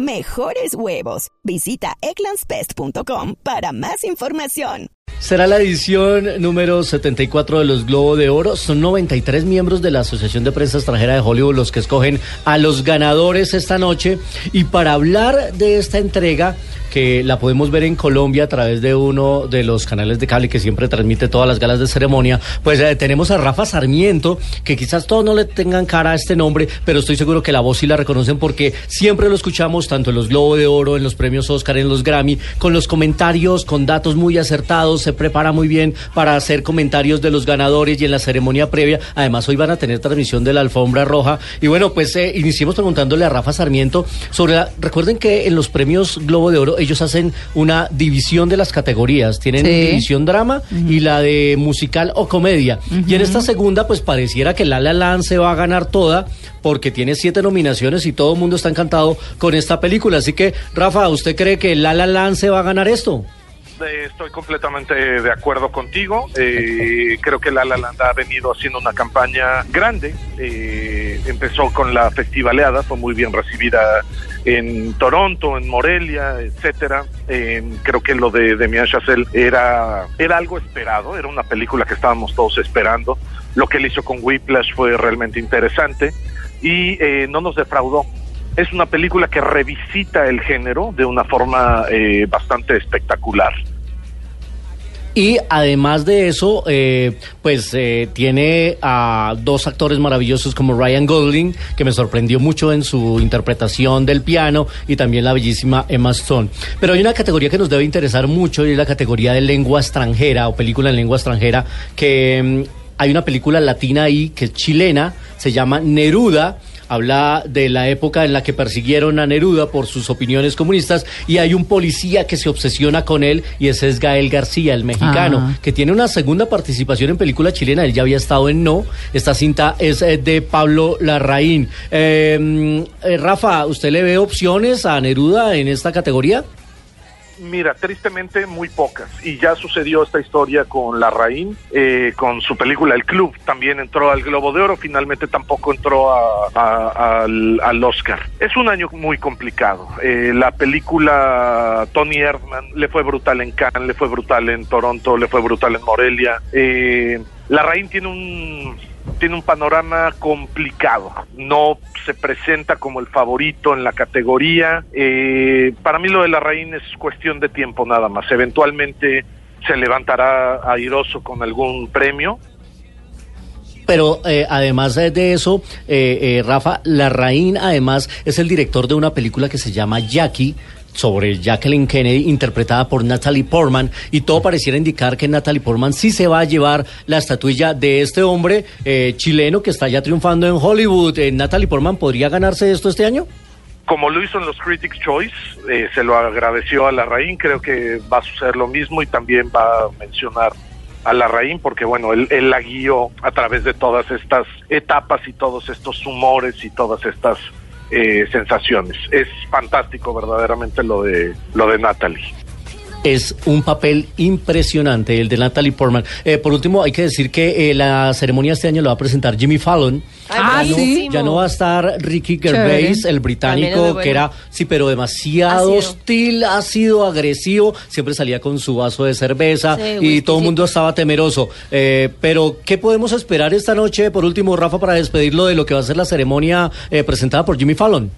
Mejores huevos. Visita egglandsbest.com para más información. Será la edición número 74 de los Globo de Oro. Son 93 miembros de la Asociación de Prensa Extranjera de Hollywood los que escogen a los ganadores esta noche. Y para hablar de esta entrega, que la podemos ver en Colombia a través de uno de los canales de cable que siempre transmite todas las galas de ceremonia, pues eh, tenemos a Rafa Sarmiento, que quizás todos no le tengan cara a este nombre, pero estoy seguro que la voz sí la reconocen porque siempre lo escuchamos tanto en los Globo de Oro, en los premios Oscar, en los Grammy, con los comentarios, con datos muy acertados, se prepara muy bien para hacer comentarios de los ganadores y en la ceremonia previa. Además, hoy van a tener transmisión de la alfombra roja. Y bueno, pues eh, iniciemos preguntándole a Rafa Sarmiento sobre la, recuerden que en los premios Globo de Oro ellos hacen una división de las categorías. Tienen división drama y la de musical o comedia. Y en esta segunda, pues pareciera que La La Land se va a ganar toda porque tiene siete nominaciones y todo el mundo está encantado con esta película. Así que, Rafa, ¿usted cree que La La Land se va a ganar esto? Estoy completamente de acuerdo contigo. Eh, creo que La La Land ha venido haciendo una campaña grande. Eh, empezó con la festivaleada, fue muy bien recibida en Toronto, en Morelia, etcétera. Eh, creo que lo de Demian Chazelle era, era algo esperado, era una película que estábamos todos esperando. Lo que él hizo con Whiplash fue realmente interesante y no nos defraudó. Es una película que revisita el género de una forma bastante espectacular. Y además de eso, eh, pues eh, tiene a dos actores maravillosos como Ryan Gosling, que me sorprendió mucho en su interpretación del piano, y también la bellísima Emma Stone. Pero hay una categoría que nos debe interesar mucho y es la categoría de lengua extranjera o película en lengua extranjera, que mm, hay una película latina ahí que es chilena, se llama Neruda habla de la época en la que persiguieron a Neruda por sus opiniones comunistas y hay un policía que se obsesiona con él y ese es Gael García, el mexicano, ah. que tiene una segunda participación en película chilena, él ya había estado en No, esta cinta es eh, de Pablo Larraín. Em, eh, Rafa, ¿usted le ve opciones a Neruda en esta categoría? Mira, tristemente muy pocas. Y ya sucedió esta historia con La Raín, eh, con su película El Club. También entró al Globo de Oro, finalmente tampoco entró al, Oscar. Es un año muy complicado. Eh, la película Tony Erdman le fue brutal en Cannes, le fue brutal en Toronto, le fue brutal en Morelia. Eh, la Raín tiene un tiene un panorama complicado. No se presenta como el favorito en la categoría. Eh, para mí lo de la Reina es cuestión de tiempo nada más. Eventualmente se levantará airoso con algún premio. Pero eh, además de eso, eh, Rafa, Larraín además es el director de una película que se llama Jackie, sobre Jacqueline Kennedy, interpretada por Natalie Portman, y todo pareciera indicar que Natalie Portman sí se va a llevar la estatuilla de este hombre eh, chileno que está ya triunfando en Hollywood. Eh, ¿Natalie Portman podría ganarse esto este año? Como lo hizo en los Critics Choice, eh, se lo agradeció a la Larraín, creo que va a suceder lo mismo y también va a mencionar a la Larraín porque bueno, él, él la guió a través de todas estas etapas y todos estos humores y todas estas eh, sensaciones. Es fantástico verdaderamente lo de lo de Natalie es un papel impresionante, el de Natalie Portman. Eh, por último, hay que decir que eh, la ceremonia este año lo va a presentar Jimmy Fallon. Ah, ya sí. No, ya no va a estar Ricky Gervais, el británico, que era, sí, pero demasiado hostil, ácido, agresivo. Siempre salía con su vaso de cerveza y todo el mundo estaba temeroso. Eh, pero, ¿qué podemos esperar esta noche, por último, Rafa, para despedirlo de lo que va a ser la ceremonia presentada por Jimmy Fallon?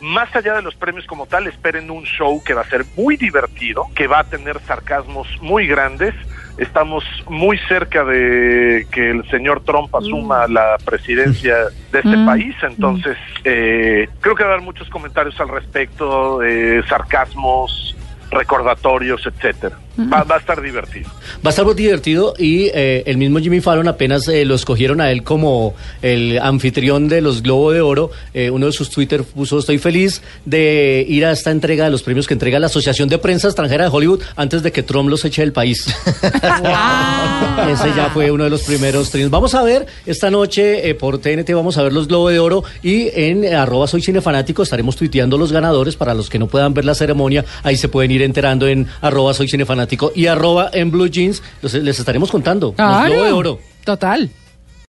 Más allá de los premios como tal, esperen un show que va a ser muy divertido, que va a tener sarcasmos muy grandes. Estamos muy cerca de que el señor Trump asuma mm. la presidencia de este mm. país, entonces eh, creo que va a haber muchos comentarios al respecto, eh, sarcasmos, recordatorios, etcétera. Va, va a estar divertido. Va a estar muy divertido y eh, el mismo Jimmy Fallon apenas eh, lo escogieron a él como el anfitrión de los Globo de Oro. Eh, uno de sus Twitter puso, estoy feliz de ir a esta entrega de los premios que entrega la Asociación de Prensa Extranjera de Hollywood antes de que Trump los eche del país. Ese ya fue uno de los primeros triunfos. Vamos a ver esta noche eh, por TNT, vamos a ver los Globo de Oro y en eh, arroba soy cinefanático estaremos tuiteando los ganadores para los que no puedan ver la ceremonia. Ahí se pueden ir enterando en arroba soy cinefanático y arroba en blue jeans. Los- les estaremos contando. Los Claro. Globo de Oro. Total.